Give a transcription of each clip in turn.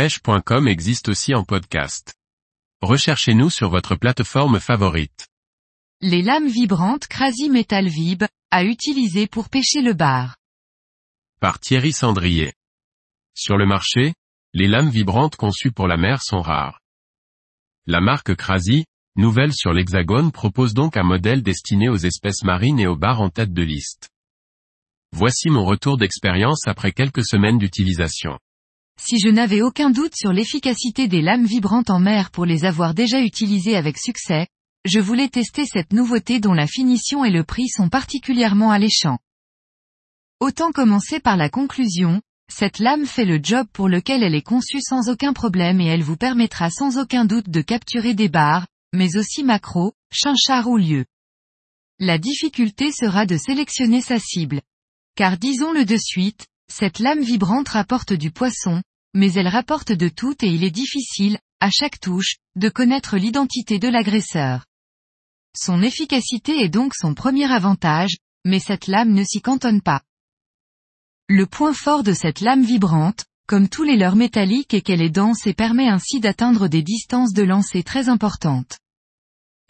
pêche.com existe aussi en podcast. Recherchez-nous sur votre plateforme favorite. Les lames vibrantes Crazy Metal Vib, à utiliser pour pêcher le bar. Par Thierry Sandrier. Sur le marché, les lames vibrantes conçues pour la mer sont rares. La marque Crazy, nouvelle sur l'Hexagone propose donc un modèle destiné aux espèces marines et aux bars en tête de liste. Voici mon retour d'expérience après quelques semaines d'utilisation. Si je n'avais aucun doute sur l'efficacité des lames vibrantes en mer pour les avoir déjà utilisées avec succès, je voulais tester cette nouveauté dont la finition et le prix sont particulièrement alléchants. Autant commencer par la conclusion, cette lame fait le job pour lequel elle est conçue sans aucun problème et elle vous permettra sans aucun doute de capturer des bars, mais aussi macros, chinchards ou lieux. La difficulté sera de sélectionner sa cible. Car disons-le de suite, cette lame vibrante rapporte du poisson, mais elle rapporte de tout et il est difficile, à chaque touche, de connaître l'identité de l'agresseur. Son efficacité est donc son premier avantage, mais cette lame ne s'y cantonne pas. Le point fort de cette lame vibrante, comme tous les leurres métalliques est qu'elle est dense et permet ainsi d'atteindre des distances de lancer très importantes.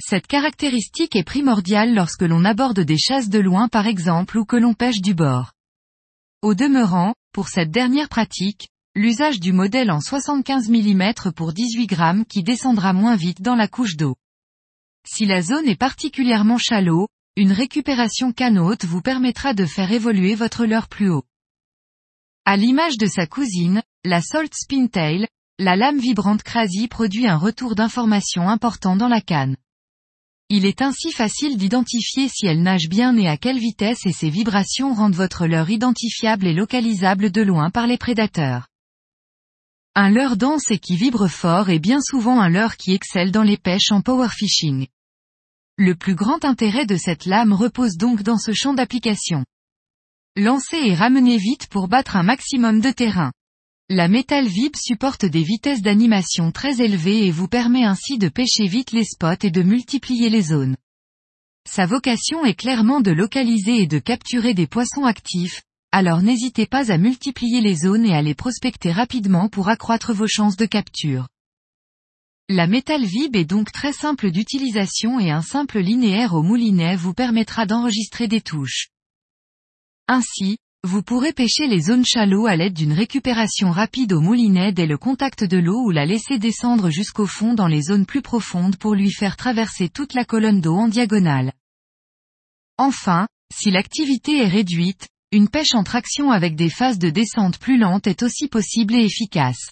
Cette caractéristique est primordiale lorsque l'on aborde des chasses de loin par exemple ou que l'on pêche du bord. Au demeurant, pour cette dernière pratique, l'usage du modèle en 75 mm pour 18 grammes qui descendra moins vite dans la couche d'eau. Si la zone est particulièrement shallow, une récupération canote vous permettra de faire évoluer votre leurre plus haut. À l'image de sa cousine, la Salt Spintail, la lame vibrante Crazy produit un retour d'information important dans la canne. Il est ainsi facile d'identifier si elle nage bien et à quelle vitesse et ses vibrations rendent votre leurre identifiable et localisable de loin par les prédateurs. Un leurre dense et qui vibre fort est bien souvent un leurre qui excelle dans les pêches en power fishing. Le plus grand intérêt de cette lame repose donc dans ce champ d'application. Lancez et ramenez vite pour battre un maximum de terrain. La Metal Vib supporte des vitesses d'animation très élevées et vous permet ainsi de pêcher vite les spots et de multiplier les zones. Sa vocation est clairement de localiser et de capturer des poissons actifs, alors n'hésitez pas à multiplier les zones et à les prospecter rapidement pour accroître vos chances de capture. La Metal Vib est donc très simple d'utilisation et un simple linéaire au moulinet vous permettra d'enregistrer des touches. Ainsi, vous pourrez pêcher les zones shallow à l'aide d'une récupération rapide au moulinet dès le contact de l'eau ou la laisser descendre jusqu'au fond dans les zones plus profondes pour lui faire traverser toute la colonne d'eau en diagonale. Enfin, si l'activité est réduite, une pêche en traction avec des phases de descente plus lentes est aussi possible et efficace.